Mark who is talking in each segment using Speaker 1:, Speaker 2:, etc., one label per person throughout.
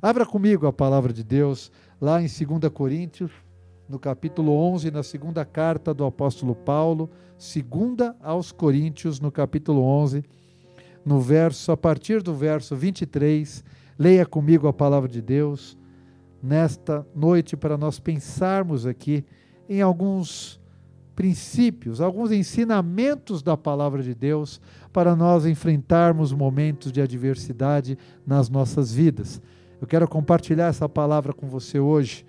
Speaker 1: Abra comigo a palavra de Deus lá em 2 Coríntios, no capítulo 11, na segunda carta do apóstolo Paulo, segunda aos Coríntios, no capítulo 11, no verso a partir do verso 23. Leia comigo a palavra de Deus nesta noite para nós pensarmos aqui em alguns princípios, alguns ensinamentos da palavra de Deus para nós enfrentarmos momentos de adversidade nas nossas vidas. Eu quero compartilhar essa palavra com você hoje.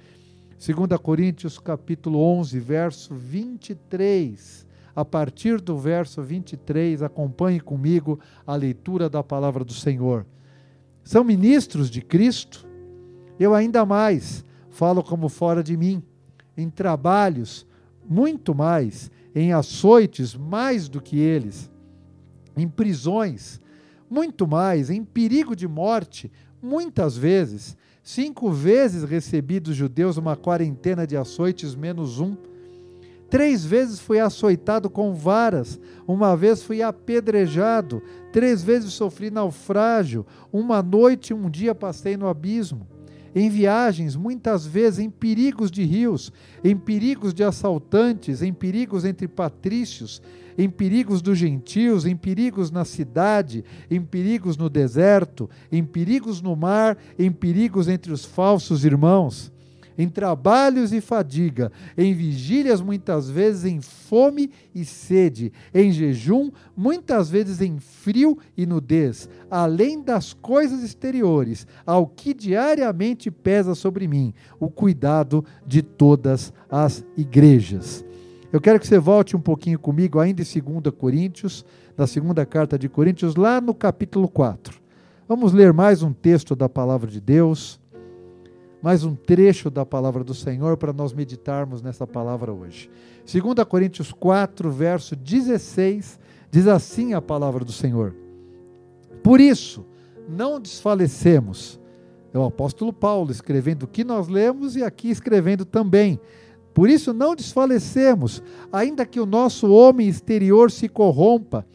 Speaker 1: 2 Coríntios capítulo 11, verso 23. A partir do verso 23, acompanhe comigo a leitura da palavra do Senhor. São ministros de Cristo? Eu ainda mais falo como fora de mim, em trabalhos, muito mais, em açoites, mais do que eles, em prisões, muito mais, em perigo de morte, muitas vezes. Cinco vezes recebi dos judeus uma quarentena de açoites menos um. Três vezes fui açoitado com varas, uma vez fui apedrejado, três vezes sofri naufrágio, uma noite e um dia passei no abismo em viagens, muitas vezes em perigos de rios, em perigos de assaltantes, em perigos entre patrícios, em perigos dos gentios, em perigos na cidade, em perigos no deserto, em perigos no mar, em perigos entre os falsos irmãos em trabalhos e fadiga, em vigílias muitas vezes em fome e sede, em jejum muitas vezes em frio e nudez, além das coisas exteriores, ao que diariamente pesa sobre mim, o cuidado de todas as igrejas. Eu quero que você volte um pouquinho comigo, ainda em 2 Coríntios, na segunda carta de Coríntios, lá no capítulo 4. Vamos ler mais um texto da palavra de Deus mais um trecho da palavra do Senhor para nós meditarmos nessa palavra hoje. 2 Coríntios 4, verso 16, diz assim a palavra do Senhor: Por isso, não desfalecemos. É o apóstolo Paulo escrevendo o que nós lemos e aqui escrevendo também. Por isso, não desfalecemos, ainda que o nosso homem exterior se corrompa,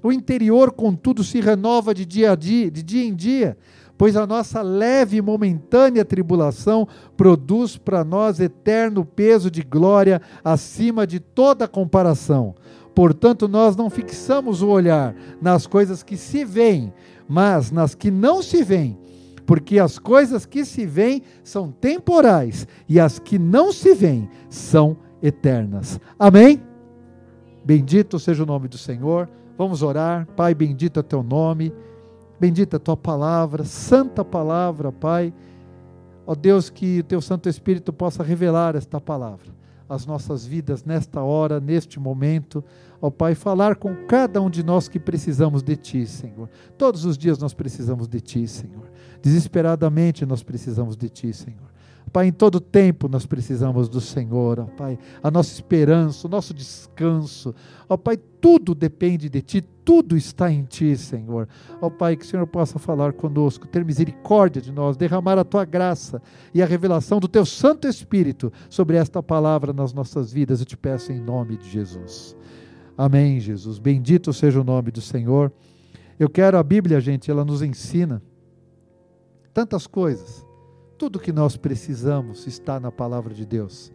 Speaker 1: o interior, contudo, se renova de dia, a dia, de dia em dia pois a nossa leve e momentânea tribulação produz para nós eterno peso de glória acima de toda comparação. Portanto, nós não fixamos o olhar nas coisas que se veem, mas nas que não se veem, porque as coisas que se veem são temporais e as que não se veem são eternas. Amém? Bendito seja o nome do Senhor. Vamos orar. Pai, bendito é teu nome. Bendita a tua palavra, santa palavra, Pai. Ó Deus, que o teu Santo Espírito possa revelar esta palavra às nossas vidas nesta hora, neste momento. Ó Pai, falar com cada um de nós que precisamos de Ti, Senhor. Todos os dias nós precisamos de Ti, Senhor. Desesperadamente nós precisamos de Ti, Senhor. Pai, em todo tempo nós precisamos do Senhor, ó Pai, a nossa esperança, o nosso descanso, ó Pai, tudo depende de Ti, tudo está em Ti, Senhor. Ó Pai, que o Senhor possa falar conosco, ter misericórdia de nós, derramar a Tua graça e a revelação do Teu Santo Espírito sobre esta palavra nas nossas vidas, eu te peço em nome de Jesus. Amém, Jesus. Bendito seja o nome do Senhor. Eu quero a Bíblia, gente, ela nos ensina tantas coisas tudo que nós precisamos está na palavra de Deus.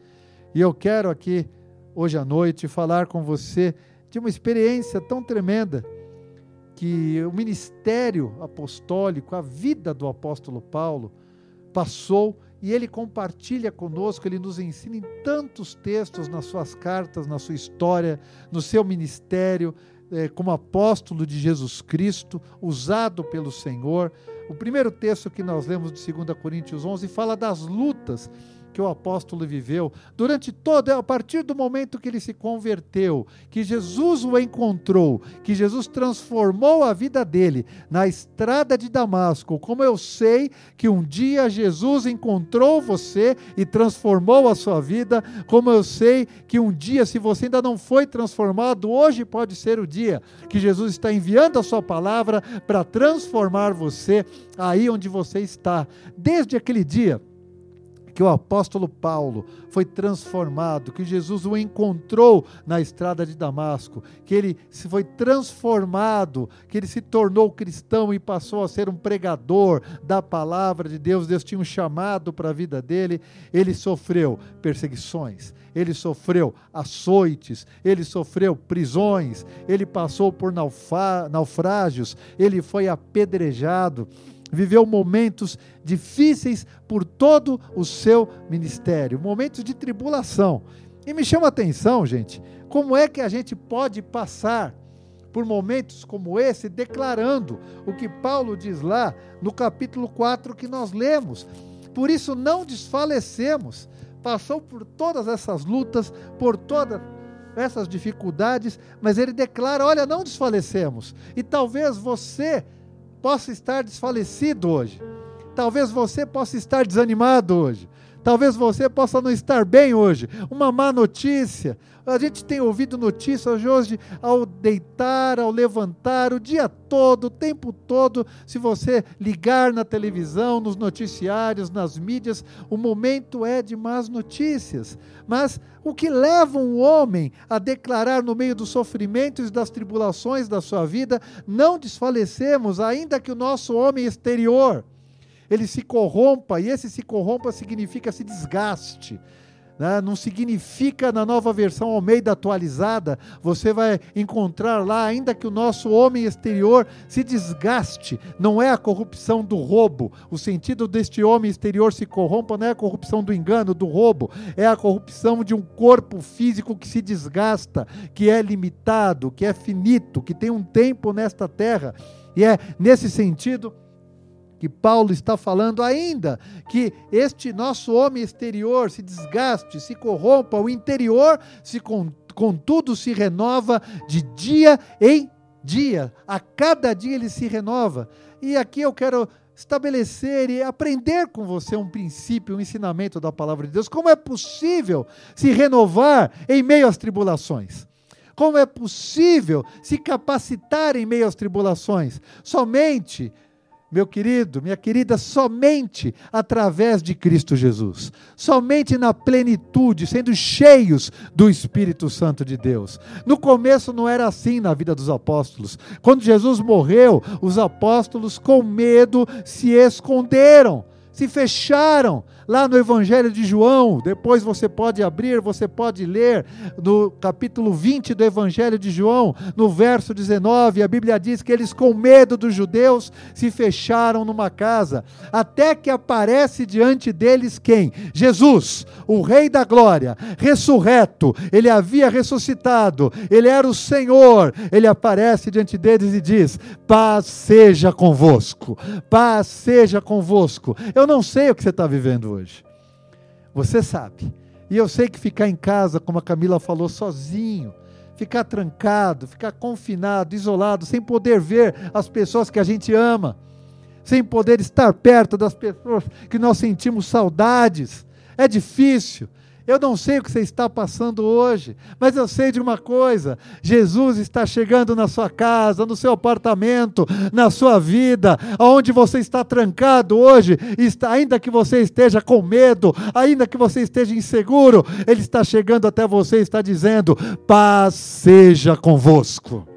Speaker 1: E eu quero aqui, hoje à noite, falar com você de uma experiência tão tremenda que o ministério apostólico, a vida do apóstolo Paulo, passou e ele compartilha conosco, ele nos ensina em tantos textos nas suas cartas, na sua história, no seu ministério, eh, como apóstolo de Jesus Cristo, usado pelo Senhor. O primeiro texto que nós lemos de 2 Coríntios 11 fala das lutas que o apóstolo viveu durante todo, a partir do momento que ele se converteu, que Jesus o encontrou, que Jesus transformou a vida dele na estrada de Damasco. Como eu sei que um dia Jesus encontrou você e transformou a sua vida, como eu sei que um dia, se você ainda não foi transformado, hoje pode ser o dia que Jesus está enviando a sua palavra para transformar você aí onde você está. Desde aquele dia que o apóstolo Paulo foi transformado, que Jesus o encontrou na estrada de Damasco, que ele se foi transformado, que ele se tornou cristão e passou a ser um pregador da palavra de Deus. Deus tinha um chamado para a vida dele. Ele sofreu perseguições, ele sofreu açoites, ele sofreu prisões, ele passou por naufrágios, ele foi apedrejado viveu momentos difíceis por todo o seu ministério, momentos de tribulação. E me chama a atenção, gente, como é que a gente pode passar por momentos como esse declarando o que Paulo diz lá no capítulo 4 que nós lemos. Por isso não desfalecemos. Passou por todas essas lutas, por todas essas dificuldades, mas ele declara: olha, não desfalecemos. E talvez você possa estar desfalecido hoje. Talvez você possa estar desanimado hoje. Talvez você possa não estar bem hoje. Uma má notícia. A gente tem ouvido notícias hoje ao deitar, ao levantar, o dia todo, o tempo todo. Se você ligar na televisão, nos noticiários, nas mídias, o momento é de más notícias. Mas o que leva um homem a declarar no meio dos sofrimentos e das tribulações da sua vida, não desfalecemos, ainda que o nosso homem exterior ele se corrompa, e esse se corrompa significa se desgaste. Né? Não significa na nova versão Almeida atualizada, você vai encontrar lá, ainda que o nosso homem exterior se desgaste, não é a corrupção do roubo. O sentido deste homem exterior se corrompa não é a corrupção do engano, do roubo, é a corrupção de um corpo físico que se desgasta, que é limitado, que é finito, que tem um tempo nesta terra. E é nesse sentido que Paulo está falando ainda, que este nosso homem exterior se desgaste, se corrompa, o interior se contudo se renova de dia em dia, a cada dia ele se renova. E aqui eu quero estabelecer e aprender com você um princípio, um ensinamento da palavra de Deus. Como é possível se renovar em meio às tribulações? Como é possível se capacitar em meio às tribulações? Somente meu querido, minha querida, somente através de Cristo Jesus, somente na plenitude, sendo cheios do Espírito Santo de Deus. No começo não era assim na vida dos apóstolos. Quando Jesus morreu, os apóstolos, com medo, se esconderam, se fecharam lá no Evangelho de João. Depois você pode abrir, você pode ler no capítulo 20 do Evangelho de João, no verso 19. A Bíblia diz que eles, com medo dos judeus, se fecharam numa casa, até que aparece diante deles quem? Jesus, o Rei da Glória, ressurreto. Ele havia ressuscitado, ele era o Senhor. Ele aparece diante deles e diz: Paz seja convosco, paz seja convosco. Eu não sei o que você está vivendo hoje. Você sabe. E eu sei que ficar em casa, como a Camila falou, sozinho, ficar trancado, ficar confinado, isolado, sem poder ver as pessoas que a gente ama, sem poder estar perto das pessoas que nós sentimos saudades, é difícil. Eu não sei o que você está passando hoje, mas eu sei de uma coisa: Jesus está chegando na sua casa, no seu apartamento, na sua vida, aonde você está trancado hoje, está, ainda que você esteja com medo, ainda que você esteja inseguro, Ele está chegando até você e está dizendo: paz seja convosco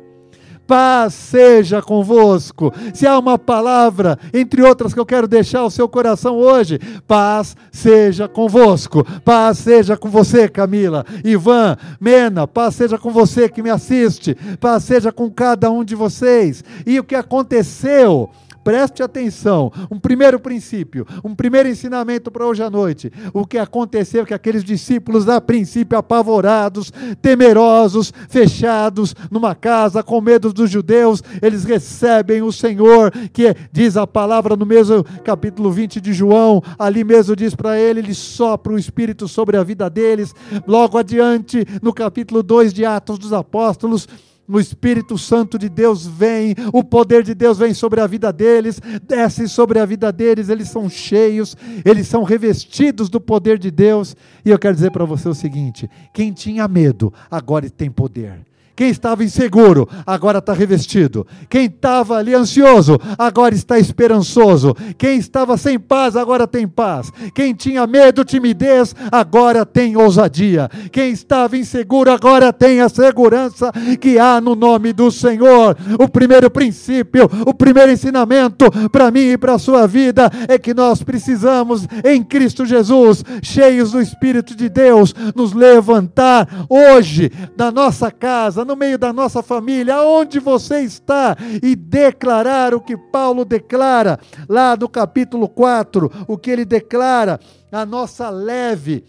Speaker 1: paz seja convosco. Se há uma palavra, entre outras, que eu quero deixar ao seu coração hoje, paz seja convosco. Paz seja com você, Camila, Ivan, Mena, paz seja com você que me assiste, paz seja com cada um de vocês. E o que aconteceu? Preste atenção. Um primeiro princípio, um primeiro ensinamento para hoje à noite. O que aconteceu é que aqueles discípulos, a princípio, apavorados, temerosos, fechados numa casa, com medo dos judeus, eles recebem o Senhor, que diz a palavra no mesmo capítulo 20 de João, ali mesmo diz para ele, ele sopra o Espírito sobre a vida deles. Logo adiante, no capítulo 2 de Atos dos Apóstolos, o Espírito Santo de Deus vem, o poder de Deus vem sobre a vida deles, desce sobre a vida deles, eles são cheios, eles são revestidos do poder de Deus. E eu quero dizer para você o seguinte: quem tinha medo, agora tem poder. Quem estava inseguro, agora está revestido. Quem estava ali ansioso, agora está esperançoso. Quem estava sem paz, agora tem paz. Quem tinha medo, timidez, agora tem ousadia. Quem estava inseguro, agora tem a segurança que há no nome do Senhor. O primeiro princípio, o primeiro ensinamento para mim e para a sua vida é que nós precisamos, em Cristo Jesus, cheios do Espírito de Deus, nos levantar hoje na nossa casa, no meio da nossa família, aonde você está, e declarar o que Paulo declara lá no capítulo 4, o que ele declara, a nossa leve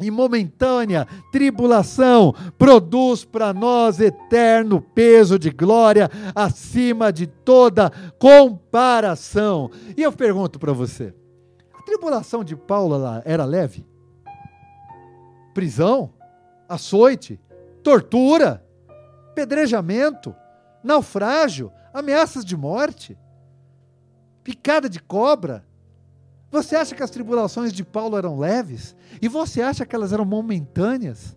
Speaker 1: e momentânea tribulação produz para nós eterno peso de glória acima de toda comparação. E eu pergunto para você: a tribulação de Paulo era leve? Prisão? Açoite? Tortura? Pedrejamento? Naufrágio? Ameaças de morte? Picada de cobra? Você acha que as tribulações de Paulo eram leves? E você acha que elas eram momentâneas?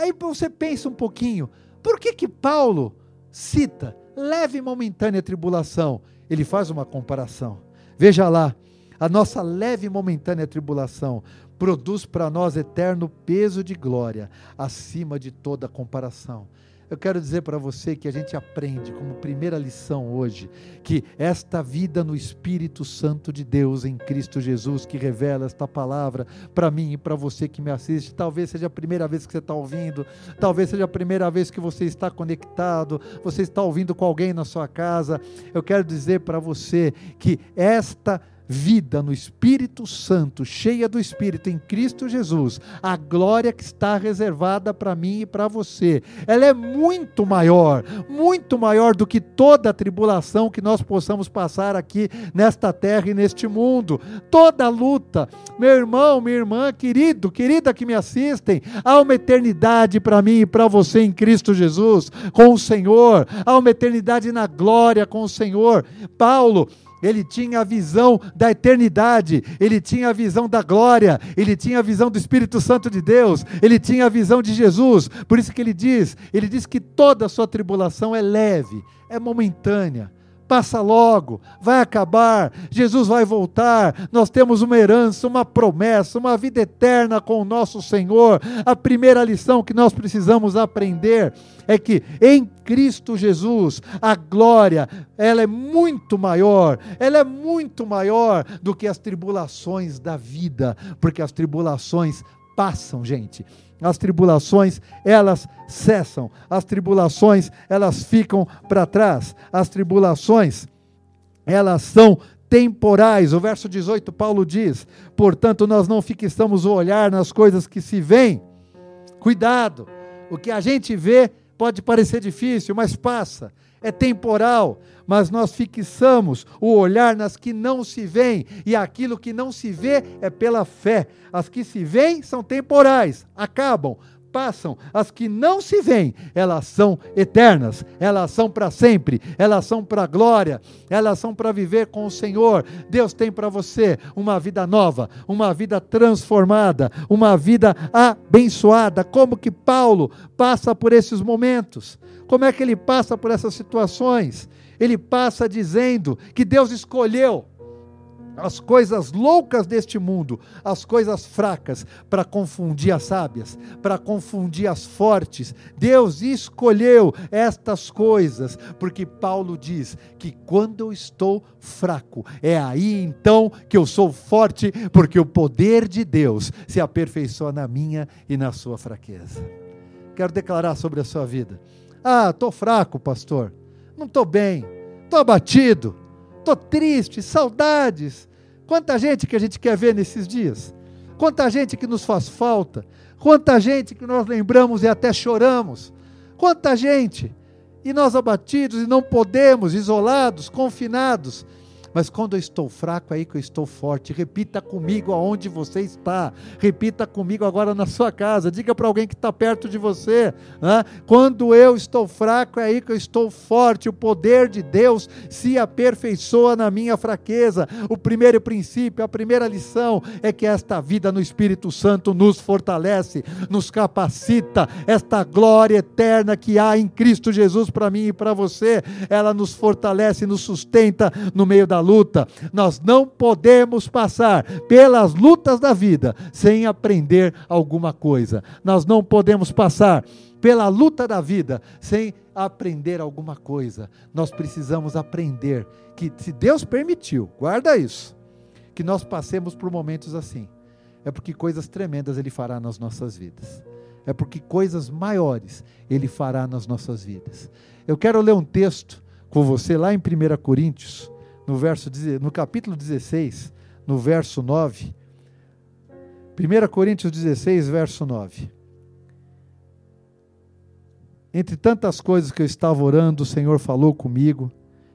Speaker 1: Aí você pensa um pouquinho, por que que Paulo cita leve e momentânea tribulação? Ele faz uma comparação. Veja lá, a nossa leve e momentânea tribulação produz para nós eterno peso de glória, acima de toda comparação. Eu quero dizer para você que a gente aprende como primeira lição hoje que esta vida no Espírito Santo de Deus em Cristo Jesus, que revela esta palavra para mim e para você que me assiste, talvez seja a primeira vez que você está ouvindo, talvez seja a primeira vez que você está conectado, você está ouvindo com alguém na sua casa. Eu quero dizer para você que esta vida no Espírito Santo, cheia do Espírito em Cristo Jesus, a glória que está reservada para mim e para você, ela é muito maior, muito maior do que toda a tribulação que nós possamos passar aqui nesta terra e neste mundo. Toda luta, meu irmão, minha irmã, querido, querida que me assistem, há uma eternidade para mim e para você em Cristo Jesus, com o Senhor, há uma eternidade na glória com o Senhor. Paulo, ele tinha a visão da eternidade, ele tinha a visão da glória, ele tinha a visão do Espírito Santo de Deus, ele tinha a visão de Jesus. Por isso que ele diz, ele diz que toda a sua tribulação é leve, é momentânea passa logo, vai acabar, Jesus vai voltar, nós temos uma herança, uma promessa, uma vida eterna com o nosso Senhor. A primeira lição que nós precisamos aprender é que em Cristo Jesus a glória, ela é muito maior, ela é muito maior do que as tribulações da vida, porque as tribulações passam, gente. As tribulações, elas cessam. As tribulações, elas ficam para trás. As tribulações, elas são temporais. O verso 18, Paulo diz: Portanto, nós não fixamos o olhar nas coisas que se veem. Cuidado, o que a gente vê pode parecer difícil, mas passa é temporal, mas nós fixamos o olhar nas que não se veem, e aquilo que não se vê é pela fé. As que se veem são temporais, acabam, passam, as que não se veem, elas são eternas, elas são para sempre, elas são para a glória, elas são para viver com o Senhor. Deus tem para você uma vida nova, uma vida transformada, uma vida abençoada. Como que Paulo passa por esses momentos? Como é que ele passa por essas situações? Ele passa dizendo que Deus escolheu as coisas loucas deste mundo, as coisas fracas, para confundir as sábias, para confundir as fortes. Deus escolheu estas coisas, porque Paulo diz que quando eu estou fraco, é aí então que eu sou forte, porque o poder de Deus se aperfeiçoa na minha e na sua fraqueza. Quero declarar sobre a sua vida. Ah, estou fraco, pastor. Não estou bem. Estou abatido. Estou triste. Saudades. Quanta gente que a gente quer ver nesses dias. Quanta gente que nos faz falta. Quanta gente que nós lembramos e até choramos. Quanta gente. E nós abatidos e não podemos, isolados, confinados. Mas quando eu estou fraco, é aí que eu estou forte. Repita comigo aonde você está. Repita comigo agora na sua casa. Diga para alguém que está perto de você. Né? Quando eu estou fraco, é aí que eu estou forte. O poder de Deus se aperfeiçoa na minha fraqueza. O primeiro princípio, a primeira lição é que esta vida no Espírito Santo nos fortalece, nos capacita. Esta glória eterna que há em Cristo Jesus para mim e para você, ela nos fortalece, nos sustenta no meio da luta. Nós não podemos passar pelas lutas da vida sem aprender alguma coisa. Nós não podemos passar pela luta da vida sem aprender alguma coisa. Nós precisamos aprender que, se Deus permitiu, guarda isso, que nós passemos por momentos assim, é porque coisas tremendas Ele fará nas nossas vidas. É porque coisas maiores Ele fará nas nossas vidas. Eu quero ler um texto com você lá em 1 Coríntios, no, verso, no capítulo 16, no verso 9. 1 Coríntios 16, verso 9. Entre tantas coisas que eu estava orando, o Senhor falou comigo,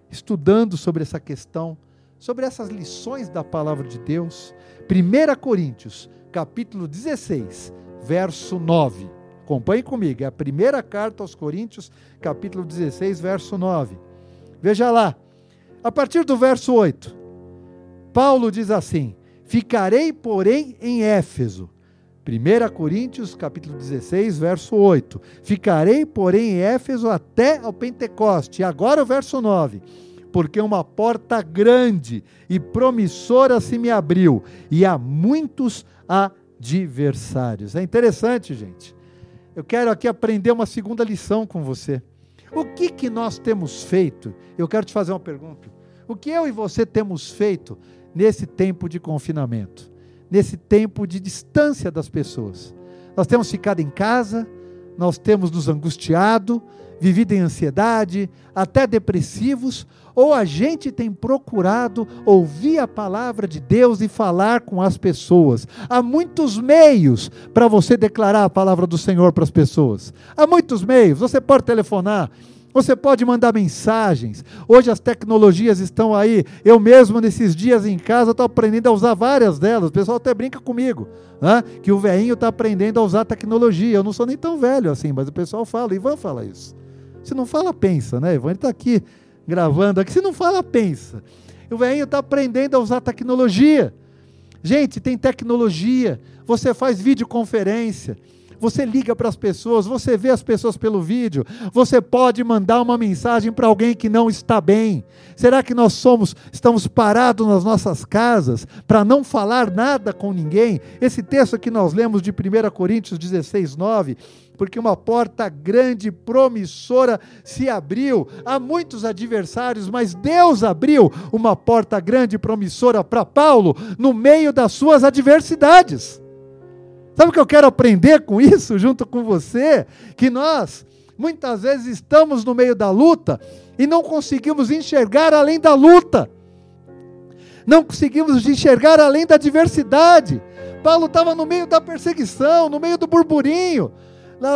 Speaker 1: estudando sobre essa questão, sobre essas lições da palavra de Deus. 1 Coríntios, capítulo 16, verso 9. Acompanhe comigo, é a primeira carta aos Coríntios, capítulo 16, verso 9. Veja lá, a partir do verso 8, Paulo diz assim: Ficarei, porém, em Éfeso. 1 Coríntios, capítulo 16, verso 8. Ficarei, porém, em Éfeso até ao Pentecoste. E agora o verso 9. Porque uma porta grande e promissora se me abriu, e há muitos adversários. É interessante, gente. Eu quero aqui aprender uma segunda lição com você. O que, que nós temos feito? Eu quero te fazer uma pergunta. O que eu e você temos feito nesse tempo de confinamento? Nesse tempo de distância das pessoas? Nós temos ficado em casa, nós temos nos angustiado, vivido em ansiedade, até depressivos, ou a gente tem procurado ouvir a palavra de Deus e falar com as pessoas. Há muitos meios para você declarar a palavra do Senhor para as pessoas. Há muitos meios. Você pode telefonar. Você pode mandar mensagens. Hoje as tecnologias estão aí. Eu mesmo, nesses dias em casa, estou aprendendo a usar várias delas. O pessoal até brinca comigo, né? que o velhinho está aprendendo a usar tecnologia. Eu não sou nem tão velho assim, mas o pessoal fala. Ivan fala isso. Se não fala, pensa, né? Ivan está aqui gravando aqui. Se não fala, pensa. O velhinho está aprendendo a usar tecnologia. Gente, tem tecnologia. Você faz videoconferência você liga para as pessoas, você vê as pessoas pelo vídeo, você pode mandar uma mensagem para alguém que não está bem. Será que nós somos, estamos parados nas nossas casas para não falar nada com ninguém? Esse texto que nós lemos de 1 Coríntios 16, 9 porque uma porta grande, promissora se abriu. Há muitos adversários, mas Deus abriu uma porta grande, promissora para Paulo no meio das suas adversidades. Sabe o que eu quero aprender com isso, junto com você? Que nós, muitas vezes, estamos no meio da luta e não conseguimos enxergar além da luta, não conseguimos enxergar além da adversidade. Paulo estava no meio da perseguição, no meio do burburinho,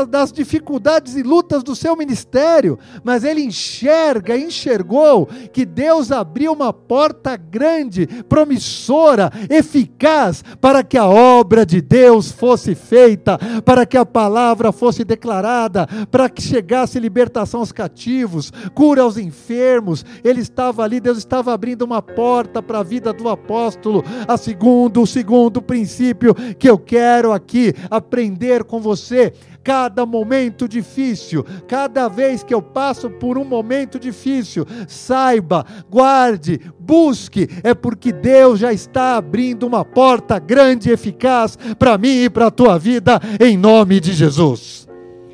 Speaker 1: das dificuldades e lutas do seu ministério, mas ele enxerga, enxergou que Deus abriu uma porta grande, promissora, eficaz, para que a obra de Deus fosse feita, para que a palavra fosse declarada, para que chegasse libertação aos cativos, cura aos enfermos. Ele estava ali, Deus estava abrindo uma porta para a vida do apóstolo. A segundo, o segundo princípio que eu quero aqui aprender com você cada momento difícil, cada vez que eu passo por um momento difícil, saiba, guarde, busque, é porque Deus já está abrindo uma porta grande e eficaz para mim e para a tua vida, em nome de Jesus.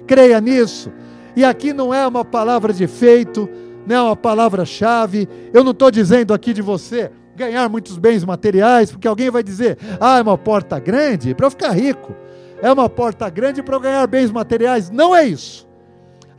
Speaker 1: Creia nisso. E aqui não é uma palavra de efeito, não é uma palavra-chave. Eu não estou dizendo aqui de você ganhar muitos bens materiais, porque alguém vai dizer, ah, é uma porta grande para eu ficar rico é uma porta grande para ganhar bens materiais. Não é isso.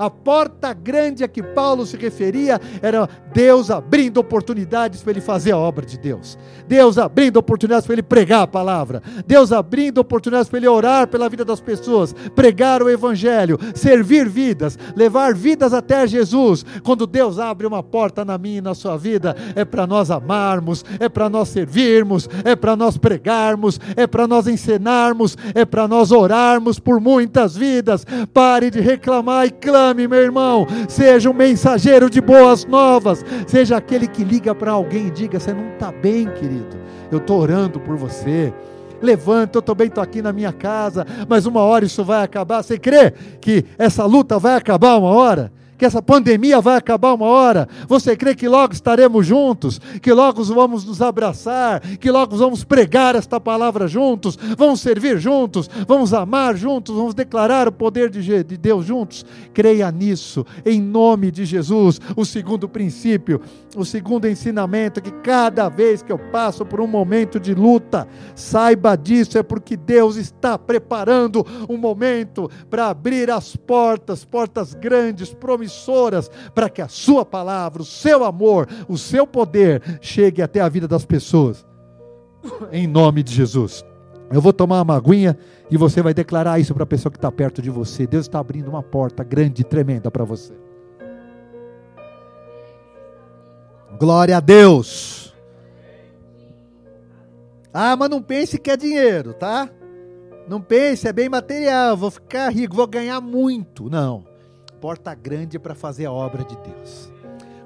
Speaker 1: A porta grande a que Paulo se referia era Deus abrindo oportunidades para ele fazer a obra de Deus. Deus abrindo oportunidades para ele pregar a palavra. Deus abrindo oportunidades para ele orar pela vida das pessoas, pregar o evangelho, servir vidas, levar vidas até Jesus. Quando Deus abre uma porta na minha e na sua vida, é para nós amarmos, é para nós servirmos, é para nós pregarmos, é para nós ensinarmos, é para nós orarmos por muitas vidas. Pare de reclamar e clame meu irmão. Seja um mensageiro de boas novas. Seja aquele que liga para alguém e diga: Você não está bem, querido. Eu estou orando por você. Levanta, eu também estou aqui na minha casa, mas uma hora isso vai acabar. Você crê que essa luta vai acabar uma hora? Que essa pandemia vai acabar uma hora. Você crê que logo estaremos juntos, que logo vamos nos abraçar, que logo vamos pregar esta palavra juntos, vamos servir juntos, vamos amar juntos, vamos declarar o poder de Deus juntos? Creia nisso, em nome de Jesus. O segundo princípio, o segundo ensinamento é que cada vez que eu passo por um momento de luta, saiba disso, é porque Deus está preparando um momento para abrir as portas, portas grandes, promissoras para que a sua palavra, o seu amor, o seu poder chegue até a vida das pessoas. Em nome de Jesus. Eu vou tomar uma aguinha e você vai declarar isso para a pessoa que está perto de você. Deus está abrindo uma porta grande e tremenda para você. Glória a Deus. Ah, mas não pense que é dinheiro, tá? Não pense, é bem material, vou ficar rico, vou ganhar muito. Não porta grande para fazer a obra de Deus.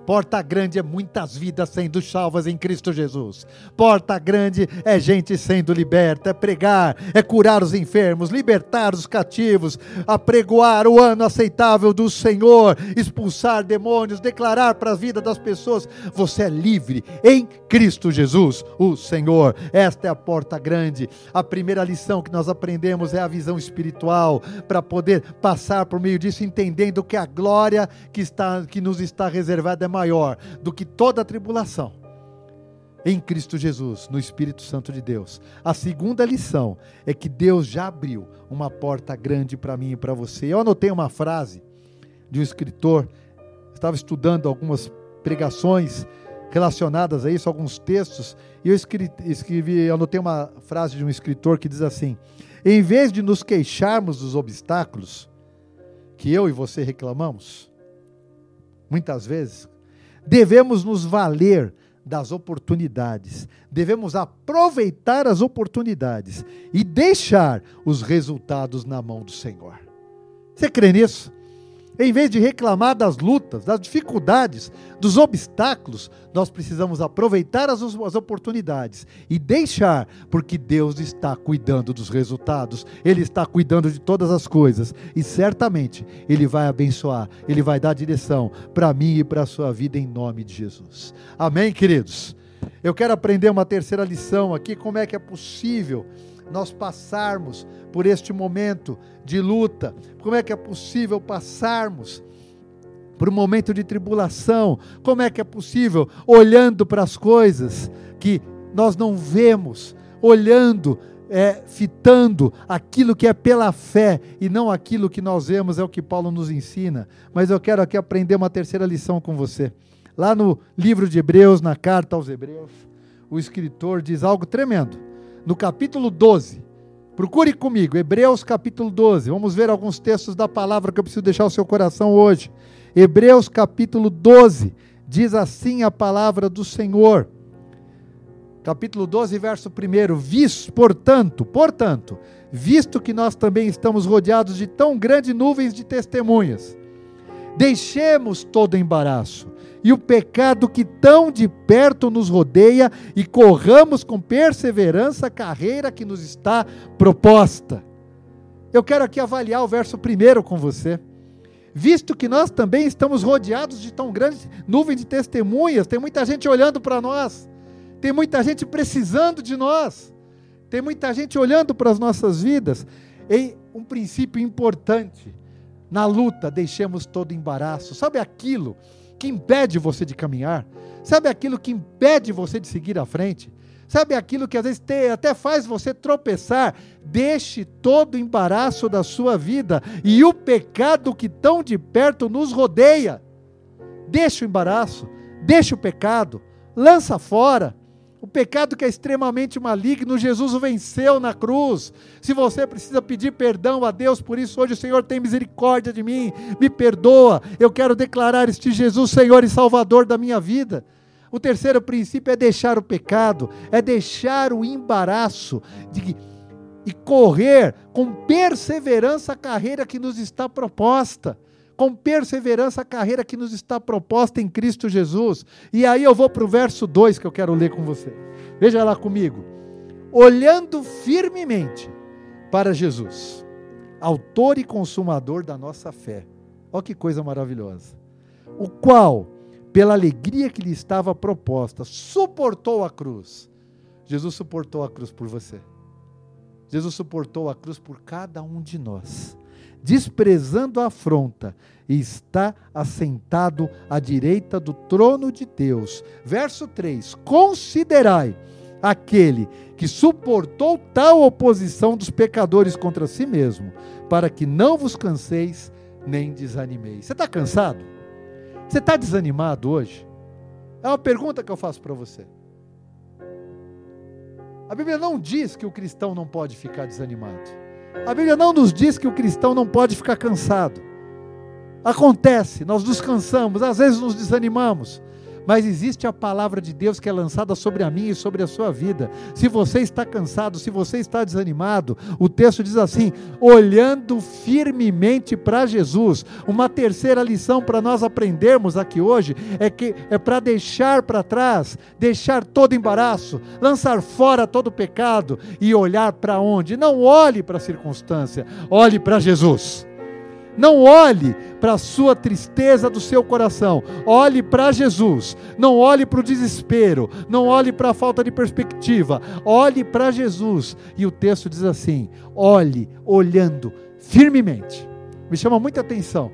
Speaker 1: Porta grande é muitas vidas sendo salvas em Cristo Jesus. Porta grande é gente sendo liberta, é pregar, é curar os enfermos, libertar os cativos, apregoar o ano aceitável do Senhor, expulsar demônios, declarar para a vida das pessoas: você é livre em Cristo Jesus, o Senhor. Esta é a porta grande. A primeira lição que nós aprendemos é a visão espiritual para poder passar por meio disso entendendo que a glória que está que nos está reservada é maior do que toda a tribulação em Cristo Jesus, no Espírito Santo de Deus. A segunda lição é que Deus já abriu uma porta grande para mim e para você. Eu anotei uma frase de um escritor, estava estudando algumas pregações relacionadas a isso, alguns textos, e eu escrevi, escrevi anotei uma frase de um escritor que diz assim: em vez de nos queixarmos dos obstáculos que eu e você reclamamos, muitas vezes, devemos nos valer das oportunidades, devemos aproveitar as oportunidades e deixar os resultados na mão do Senhor. Você crê nisso? Em vez de reclamar das lutas, das dificuldades, dos obstáculos, nós precisamos aproveitar as, as, oportunidades e deixar, porque Deus está cuidando dos resultados, Ele está cuidando de todas as coisas e certamente Ele vai abençoar, Ele vai dar direção para mim e para a sua vida em nome de Jesus. Amém, queridos? Eu quero aprender uma terceira lição aqui: como é que é possível nós passarmos por este momento de luta? Como é que é possível passarmos por um momento de tribulação? Como é que é possível, olhando para as coisas que nós não vemos, olhando, é, fitando aquilo que é pela fé e não aquilo que nós vemos, é o que Paulo nos ensina. Mas eu quero aqui aprender uma terceira lição com você. Lá no livro de Hebreus, na carta aos Hebreus, o escritor diz algo tremendo no capítulo 12. Procure comigo, Hebreus capítulo 12. Vamos ver alguns textos da palavra que eu preciso deixar o seu coração hoje. Hebreus capítulo 12. Diz assim a palavra do Senhor. Capítulo 12, verso 1. Visto, portanto, portanto, visto que nós também estamos rodeados de tão grandes nuvens de testemunhas, deixemos todo embaraço e o pecado que tão de perto nos rodeia e corramos com perseverança a carreira que nos está proposta. Eu quero aqui avaliar o verso primeiro com você. Visto que nós também estamos rodeados de tão grande nuvem de testemunhas, tem muita gente olhando para nós, tem muita gente precisando de nós, tem muita gente olhando para as nossas vidas. E um princípio importante na luta, deixemos todo embaraço. Sabe aquilo que impede você de caminhar? Sabe aquilo que impede você de seguir à frente? Sabe aquilo que às vezes te, até faz você tropeçar? Deixe todo o embaraço da sua vida e o pecado que tão de perto nos rodeia. Deixe o embaraço, deixe o pecado, lança fora. O pecado que é extremamente maligno, Jesus o venceu na cruz. Se você precisa pedir perdão a Deus por isso, hoje o Senhor tem misericórdia de mim, me perdoa. Eu quero declarar este Jesus Senhor e Salvador da minha vida. O terceiro princípio é deixar o pecado, é deixar o embaraço de, e correr com perseverança a carreira que nos está proposta. Com perseverança a carreira que nos está proposta em Cristo Jesus. E aí eu vou para o verso 2 que eu quero ler com você. Veja lá comigo. Olhando firmemente para Jesus, autor e consumador da nossa fé. Olha que coisa maravilhosa. O qual pela alegria que lhe estava proposta, suportou a cruz. Jesus suportou a cruz por você. Jesus suportou a cruz por cada um de nós, desprezando a afronta, e está assentado à direita do trono de Deus. Verso 3: Considerai aquele que suportou tal oposição dos pecadores contra si mesmo, para que não vos canseis nem desanimeis. Você está cansado? Você está desanimado hoje? É uma pergunta que eu faço para você. A Bíblia não diz que o cristão não pode ficar desanimado. A Bíblia não nos diz que o cristão não pode ficar cansado. Acontece, nós nos cansamos, às vezes nos desanimamos, mas existe a palavra de Deus que é lançada sobre a mim e sobre a sua vida. Se você está cansado, se você está desanimado, o texto diz assim: olhando firmemente para Jesus. Uma terceira lição para nós aprendermos aqui hoje é que é para deixar para trás, deixar todo embaraço, lançar fora todo pecado e olhar para onde? Não olhe para a circunstância, olhe para Jesus. Não olhe para a sua tristeza do seu coração, olhe para Jesus. Não olhe para o desespero, não olhe para a falta de perspectiva, olhe para Jesus. E o texto diz assim: olhe olhando firmemente. Me chama muita atenção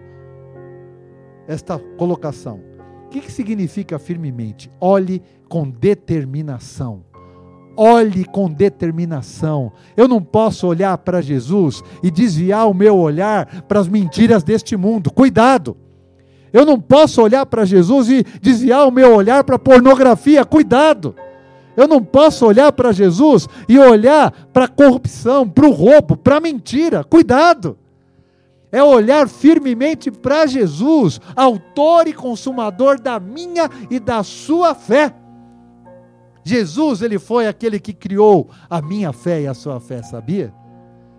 Speaker 1: esta colocação. O que, que significa firmemente? Olhe com determinação olhe com determinação. Eu não posso olhar para Jesus e desviar o meu olhar para as mentiras deste mundo. Cuidado! Eu não posso olhar para Jesus e desviar o meu olhar para a pornografia. Cuidado! Eu não posso olhar para Jesus e olhar para a corrupção, para o roubo, para a mentira. Cuidado! É olhar firmemente para Jesus, autor e consumador da minha e da sua fé. Jesus, ele foi aquele que criou a minha fé e a sua fé, sabia?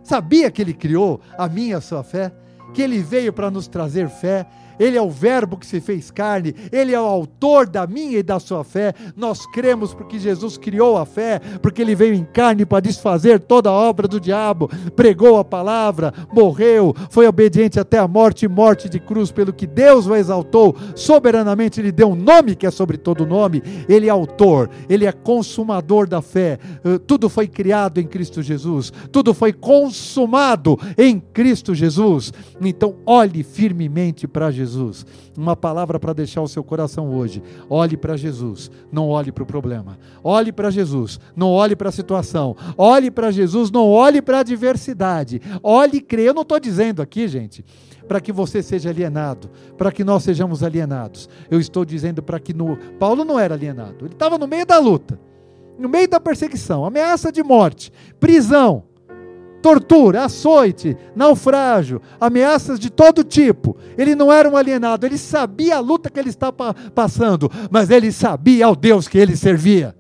Speaker 1: Sabia que ele criou a minha e a sua fé? Que ele veio para nos trazer fé, ele é o Verbo que se fez carne, Ele é o autor da minha e da sua fé. Nós cremos porque Jesus criou a fé, porque Ele veio em carne para desfazer toda a obra do diabo, pregou a palavra, morreu, foi obediente até a morte e morte de cruz, pelo que Deus o exaltou, soberanamente Ele deu um nome que é sobre todo nome. Ele é autor, Ele é consumador da fé. Eh, tudo foi criado em Cristo Jesus, tudo foi consumado em Cristo Jesus. Então, olhe firmemente para Jesus. Jesus. Uma palavra para deixar o seu coração hoje. Olhe para Jesus, não olhe para o problema. Olhe para Jesus, não olhe para a situação. Olhe para Jesus, não olhe para a adversidade. Olhe e creia. Eu não estou dizendo aqui, gente, para que você seja alienado, para que nós sejamos alienados. Eu estou dizendo para que no Paulo não era alienado. Ele estava no meio da luta, no meio da perseguição, ameaça de morte, prisão tortura, açoite, naufrágio, ameaças de todo tipo. Ele não era um alienado, ele sabia a luta que ele estava passando, mas ele sabia ao Deus que ele servia.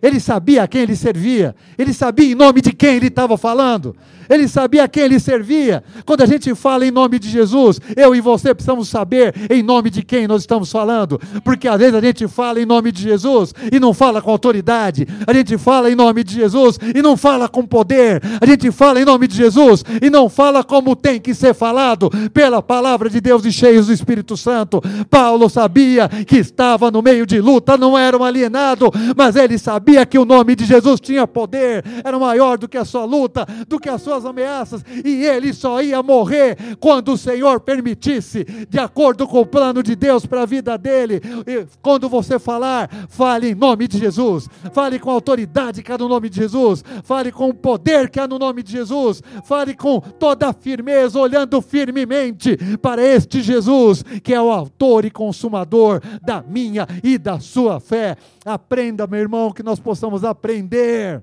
Speaker 1: Ele sabia a quem ele servia, ele sabia em nome de quem ele estava falando ele sabia quem ele servia. Quando a gente fala em nome de Jesus, eu e você precisamos saber em nome de quem nós estamos falando, porque às vezes a gente fala em nome de Jesus e não fala com autoridade, a gente fala em nome de Jesus e não fala com poder, a gente fala em nome de Jesus e não fala como tem que ser falado pela palavra de Deus e cheios do Espírito Santo. Paulo sabia que estava no meio de luta, não era um alienado, mas ele sabia que o nome de Jesus tinha poder, era maior do que a sua luta, do que as suas ameaças, e ele só ia morrer quando o Senhor permitisse, de acordo com o plano de Deus para a vida dele. E quando você falar, fale em nome de Jesus, fale com a autoridade que há no nome de Jesus, fale com o poder que há no nome de Jesus, fale com toda a firmeza, olhando firmemente para este Jesus, que é o autor e consumador da minha e da sua fé. Aprenda, meu irmão, que nós possamos aprender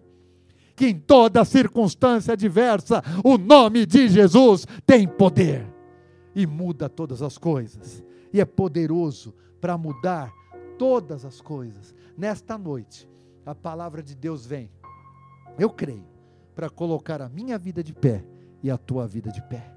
Speaker 1: que em toda circunstância adversa, o nome de Jesus tem poder e muda todas as coisas, e é poderoso para mudar todas as coisas. Nesta noite, a palavra de Deus vem, eu creio, para colocar a minha vida de pé e a tua vida de pé.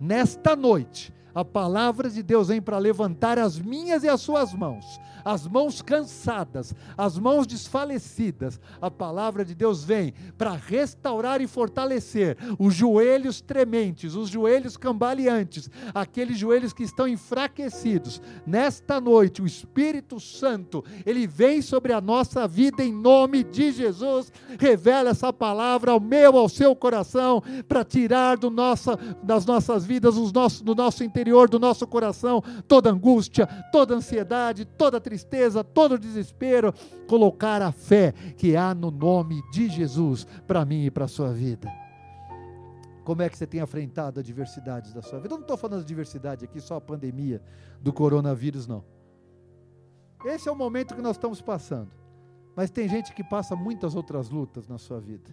Speaker 1: Nesta noite, a palavra de Deus vem para levantar as minhas e as suas mãos, as mãos cansadas, as mãos desfalecidas. A palavra de Deus vem para restaurar e fortalecer os joelhos trementes, os joelhos cambaleantes, aqueles joelhos que estão enfraquecidos. Nesta noite, o Espírito Santo, ele vem sobre a nossa vida em nome de Jesus. Revela essa palavra ao meu, ao seu coração, para tirar do nossa, das nossas vidas, os nossos, do nosso interior, do nosso coração, toda angústia, toda ansiedade, toda tristeza todo desespero, colocar a fé que há no nome de Jesus para mim e para a sua vida. Como é que você tem enfrentado adversidades da sua vida? Eu não estou falando de adversidade aqui, só a pandemia do coronavírus, não. Esse é o momento que nós estamos passando. Mas tem gente que passa muitas outras lutas na sua vida.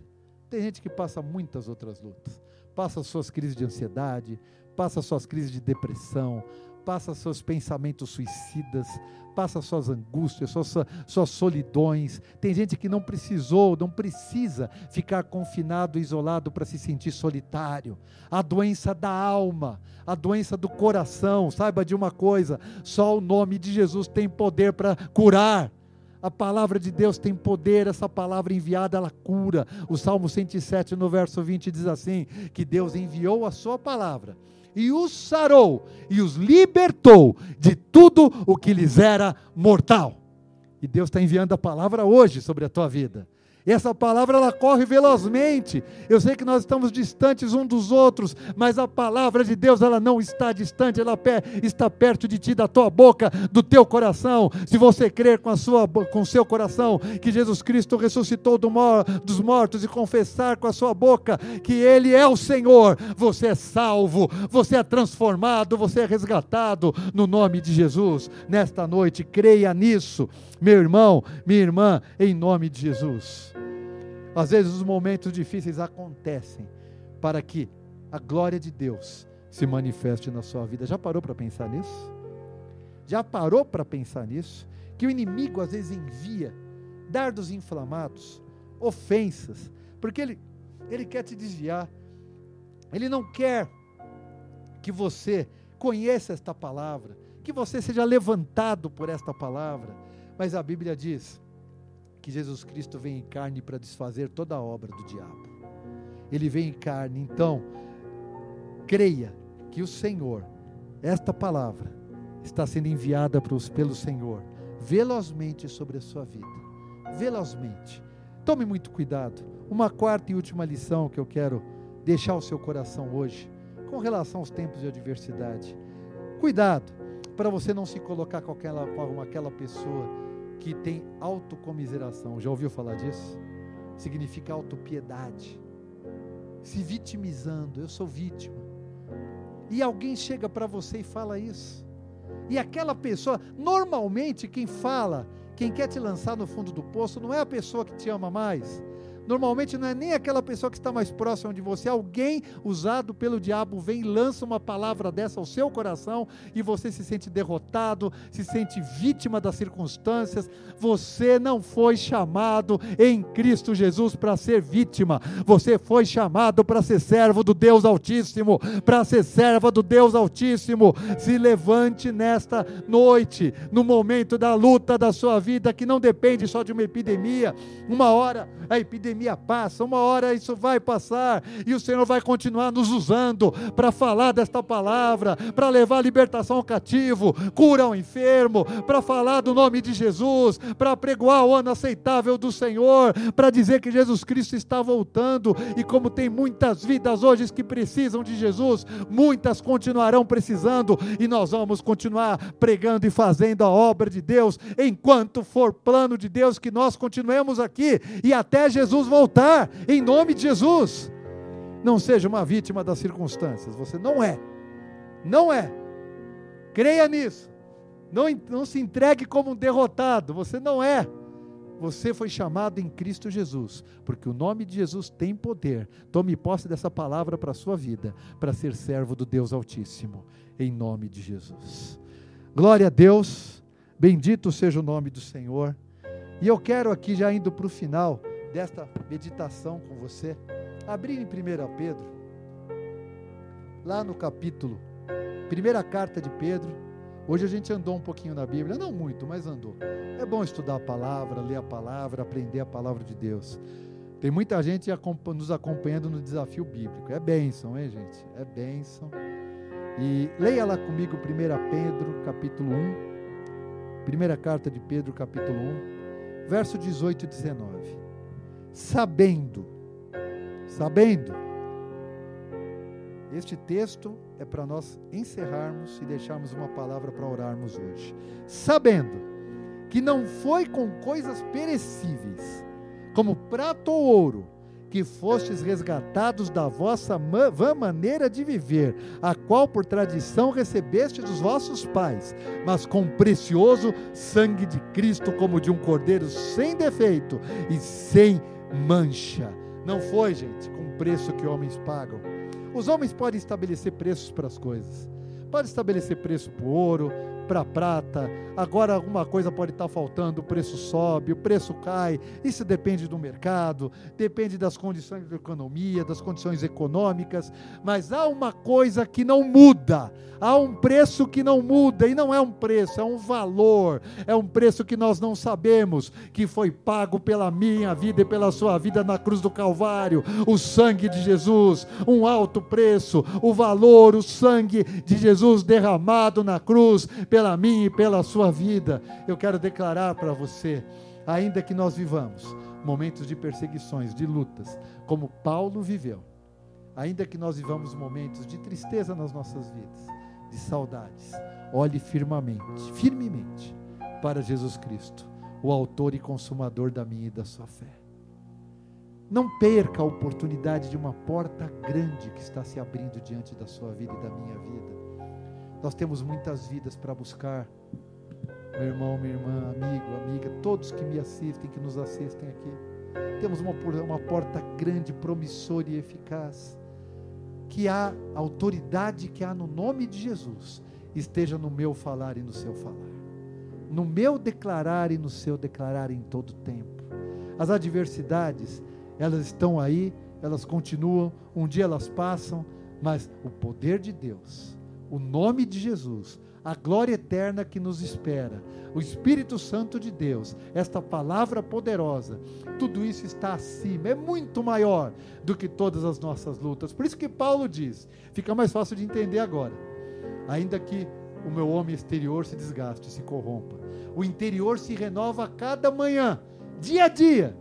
Speaker 1: Tem gente que passa muitas outras lutas. Passa suas crises de ansiedade, passa suas crises de depressão, passa seus pensamentos suicidas, passa suas angústias, suas, suas solidões. Tem gente que não precisou, não precisa ficar confinado, isolado para se sentir solitário. A doença da alma, a doença do coração. Saiba de uma coisa: só o nome de Jesus tem poder para curar. A palavra de Deus tem poder, essa palavra enviada, ela cura. O Salmo 107, no verso 20, diz assim: que Deus enviou a sua palavra e os sarou e os libertou de tudo o que lhes era mortal. E Deus está enviando a palavra hoje sobre a tua vida. E essa palavra ela corre velozmente. Eu sei que nós estamos distantes um dos outros, mas a palavra de Deus ela não está distante, ela está perto de ti, da tua boca, do teu coração. Se você crer com a sua com seu coração que Jesus Cristo ressuscitou do mor, dos mortos e confessar com a sua boca que ele é o Senhor, você é salvo, você é transformado, você é resgatado no nome de Jesus. Nesta noite, creia nisso, meu irmão, minha irmã, em nome de Jesus. Às vezes os momentos difíceis acontecem para que a glória de Deus se manifeste na sua vida. Já parou para pensar nisso? Já parou para pensar nisso? Que o inimigo às vezes envia dardos inflamados, ofensas, porque ele, ele quer te desviar, ele não quer que você conheça esta palavra, que você seja levantado por esta palavra, mas a Bíblia diz que Jesus Cristo vem em carne para desfazer toda a obra do diabo. Ele vem em carne, então, creia que o Senhor, esta palavra, está sendo enviada pelo Senhor, velozmente sobre a sua vida. Velozmente. Tome muito cuidado. Uma quarta e última lição que eu quero deixar ao seu coração hoje, com relação aos tempos de adversidade. Cuidado, para você não se colocar com aquela, com aquela pessoa que tem autocomiseração. Já ouviu falar disso? Significa autopiedade. Se vitimizando, eu sou vítima. E alguém chega para você e fala isso. E aquela pessoa, normalmente quem fala, quem quer te lançar no fundo do poço, não é a pessoa que te ama mais, Normalmente não é nem aquela pessoa que está mais próxima de você, alguém usado pelo diabo vem e lança uma palavra dessa ao seu coração e você se sente derrotado, se sente vítima das circunstâncias. Você não foi chamado em Cristo Jesus para ser vítima, você foi chamado para ser servo do Deus Altíssimo, para ser serva do Deus Altíssimo. Se levante nesta noite, no momento da luta da sua vida, que não depende só de uma epidemia. Uma hora a epidemia pandemia passa, uma hora isso vai passar e o Senhor vai continuar nos usando para falar desta palavra, para levar libertação ao cativo, cura ao enfermo, para falar do nome de Jesus, para pregoar o ano aceitável do Senhor, para dizer que Jesus Cristo está voltando e como tem muitas vidas hoje que precisam de Jesus, muitas continuarão precisando e nós vamos continuar pregando e fazendo a obra de Deus enquanto for plano de Deus que nós continuemos aqui e até Jesus voltar, em nome de Jesus. Não seja uma vítima das circunstâncias, você não é, não é. Creia nisso. Não, não se entregue como um derrotado, você não é. Você foi chamado em Cristo Jesus, porque o nome de Jesus tem poder. Tome posse dessa palavra para a sua vida, para ser servo do Deus Altíssimo, em nome de Jesus. Glória a Deus, bendito seja o nome do Senhor. E eu quero aqui, já indo para o final desta meditação com você, abrir em 1 Pedro, lá no capítulo, primeira carta de Pedro Hoje a gente andou um pouquinho na Bíblia, não muito, mas andou. É bom estudar a palavra, ler a palavra, aprender a palavra de Deus. Tem muita gente nos acompanhando no desafio bíblico. É bênção, hein, gente? É bênção. E leia lá comigo 1 Pedro, capítulo 1. Primeira carta de Pedro, capítulo 1, verso 18 e 19. Sabendo, sabendo este texto é para nós encerrarmos e deixarmos uma palavra para orarmos hoje. Sabendo que não foi com coisas perecíveis, como prata ou ouro, que fostes resgatados da vossa vã maneira de viver, a qual por tradição recebeste dos vossos pais, mas com precioso sangue de Cristo, como de um cordeiro sem defeito e sem mancha. Não foi, gente, com preço que homens pagam os homens podem estabelecer preços para as coisas. Pode estabelecer preço para o ouro, para a prata. Agora alguma coisa pode estar faltando, o preço sobe, o preço cai. Isso depende do mercado, depende das condições da economia, das condições econômicas. Mas há uma coisa que não muda. Há um preço que não muda e não é um preço, é um valor. É um preço que nós não sabemos que foi pago pela minha vida e pela sua vida na cruz do Calvário. O sangue de Jesus, um alto preço, o valor, o sangue de Jesus derramado na cruz pela minha e pela sua vida. Eu quero declarar para você, ainda que nós vivamos momentos de perseguições, de lutas, como Paulo viveu, ainda que nós vivamos momentos de tristeza nas nossas vidas, de saudades, olhe firmemente, firmemente para Jesus Cristo, o autor e consumador da minha e da sua fé. Não perca a oportunidade de uma porta grande que está se abrindo diante da sua vida e da minha vida. Nós temos muitas vidas para buscar. Meu irmão, minha irmã, amigo, amiga, todos que me assistem, que nos assistem aqui. Temos uma, uma porta grande, promissora e eficaz que a autoridade que há no nome de Jesus esteja no meu falar e no seu falar, no meu declarar e no seu declarar em todo tempo. As adversidades, elas estão aí, elas continuam, um dia elas passam, mas o poder de Deus, o nome de Jesus, a glória eterna que nos espera, o Espírito Santo de Deus, esta palavra poderosa, tudo isso está acima, é muito maior do que todas as nossas lutas. Por isso que Paulo diz, fica mais fácil de entender agora. Ainda que o meu homem exterior se desgaste, se corrompa, o interior se renova a cada manhã, dia a dia.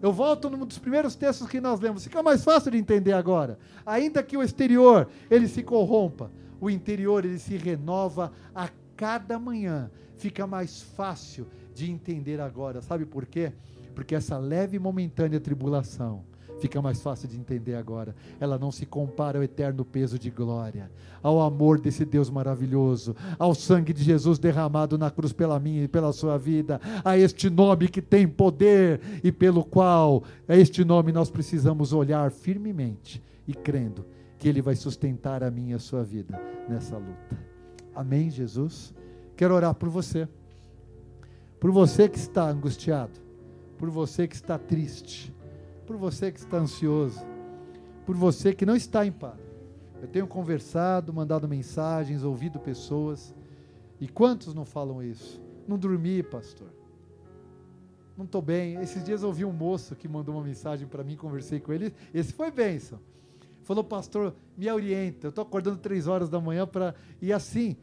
Speaker 1: Eu volto num dos primeiros textos que nós lemos, fica mais fácil de entender agora. Ainda que o exterior ele se corrompa, o interior ele se renova a cada manhã. Fica mais fácil de entender agora. Sabe por quê? Porque essa leve e momentânea tribulação fica mais fácil de entender agora. Ela não se compara ao eterno peso de glória, ao amor desse Deus maravilhoso, ao sangue de Jesus derramado na cruz pela minha e pela sua vida, a este nome que tem poder e pelo qual, a este nome nós precisamos olhar firmemente e crendo que Ele vai sustentar a minha e a sua vida nessa luta. Amém, Jesus? Quero orar por você, por você que está angustiado, por você que está triste, por você que está ansioso, por você que não está em paz. Eu tenho conversado, mandado mensagens, ouvido pessoas, e quantos não falam isso? Não dormi, pastor. não estou bem. Esses dias ouvi um moço que mandou uma mensagem para mim, conversei com ele. Esse foi bênção. Falou, pastor, me orienta. Eu estou acordando três horas da manhã para. E assim.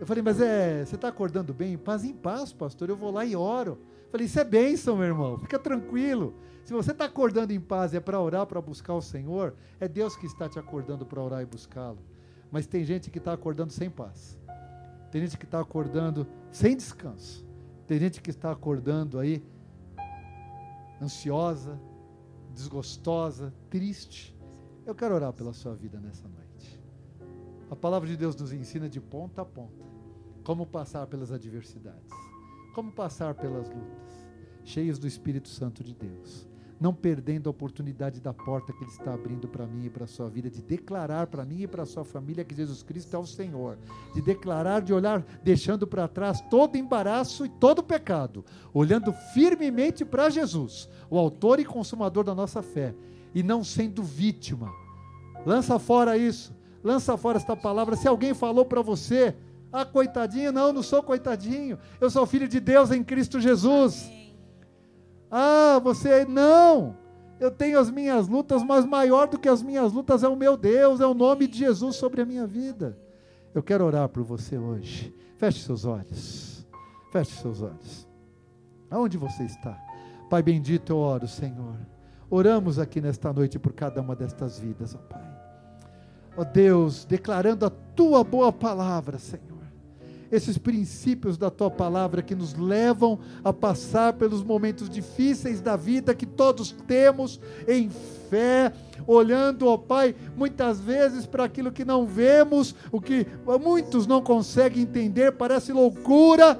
Speaker 1: Eu falei, mas é, você está acordando bem? Paz em paz, pastor. Eu vou lá e oro. Eu falei, isso é bênção, meu irmão. Fica tranquilo. Se você está acordando em paz e é para orar, para buscar o Senhor, é Deus que está te acordando para orar e buscá-lo. Mas tem gente que está acordando sem paz. Tem gente que está acordando sem descanso. Tem gente que está acordando aí ansiosa, desgostosa, triste. Eu quero orar pela sua vida nessa noite. A palavra de Deus nos ensina de ponta a ponta como passar pelas adversidades, como passar pelas lutas, cheios do Espírito Santo de Deus não perdendo a oportunidade da porta que Ele está abrindo para mim e para a sua vida, de declarar para mim e para a sua família que Jesus Cristo é o Senhor, de declarar, de olhar, deixando para trás todo embaraço e todo pecado, olhando firmemente para Jesus, o Autor e Consumador da nossa fé, e não sendo vítima. Lança fora isso, lança fora esta palavra. Se alguém falou para você, ah, coitadinho, não, não sou coitadinho, eu sou filho de Deus em Cristo Jesus. Ah, você não. Eu tenho as minhas lutas, mas maior do que as minhas lutas é o meu Deus, é o nome de Jesus sobre a minha vida. Eu quero orar por você hoje. Feche seus olhos. Feche seus olhos. Aonde você está? Pai bendito, eu oro, Senhor. Oramos aqui nesta noite por cada uma destas vidas, ó Pai. Ó Deus, declarando a tua boa palavra, Senhor esses princípios da tua palavra que nos levam a passar pelos momentos difíceis da vida que todos temos em fé, olhando, ó Pai, muitas vezes para aquilo que não vemos, o que muitos não conseguem entender, parece loucura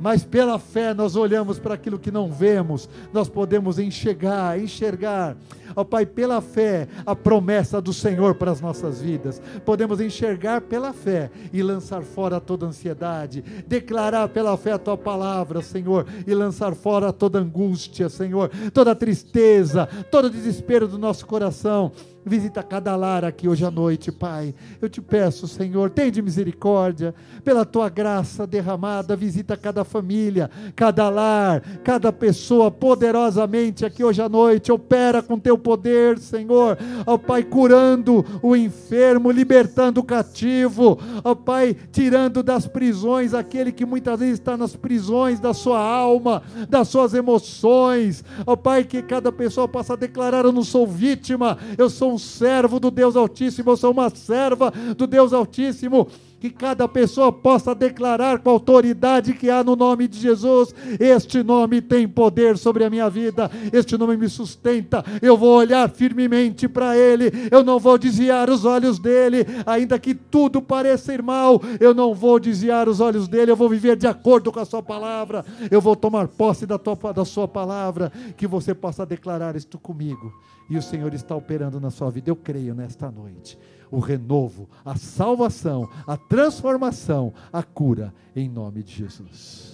Speaker 1: mas pela fé nós olhamos para aquilo que não vemos, nós podemos enxergar, enxergar, ó Pai, pela fé, a promessa do Senhor para as nossas vidas. Podemos enxergar pela fé e lançar fora toda ansiedade, declarar pela fé a tua palavra, Senhor, e lançar fora toda angústia, Senhor, toda tristeza, todo desespero do nosso coração Visita cada lar aqui hoje à noite, Pai. Eu te peço, Senhor, tem de misericórdia, pela tua graça derramada, visita cada família, cada lar, cada pessoa poderosamente aqui hoje à noite. Opera com teu poder, Senhor. Ó Pai, curando o enfermo, libertando o cativo. Ó Pai, tirando das prisões aquele que muitas vezes está nas prisões da sua alma, das suas emoções. Ó Pai, que cada pessoa possa declarar: Eu não sou vítima, eu sou um servo do Deus Altíssimo, eu sou uma serva do Deus Altíssimo que cada pessoa possa declarar com a autoridade que há no nome de Jesus: Este nome tem poder sobre a minha vida, este nome me sustenta. Eu vou olhar firmemente para Ele, eu não vou desviar os olhos dele, ainda que tudo pareça ir mal, eu não vou desviar os olhos dele, eu vou viver de acordo com a Sua palavra, eu vou tomar posse da, tua, da Sua palavra, que você possa declarar isto comigo. E o Senhor está operando na sua vida, eu creio nesta noite o renovo, a salvação, a transformação, a cura, em nome de Jesus.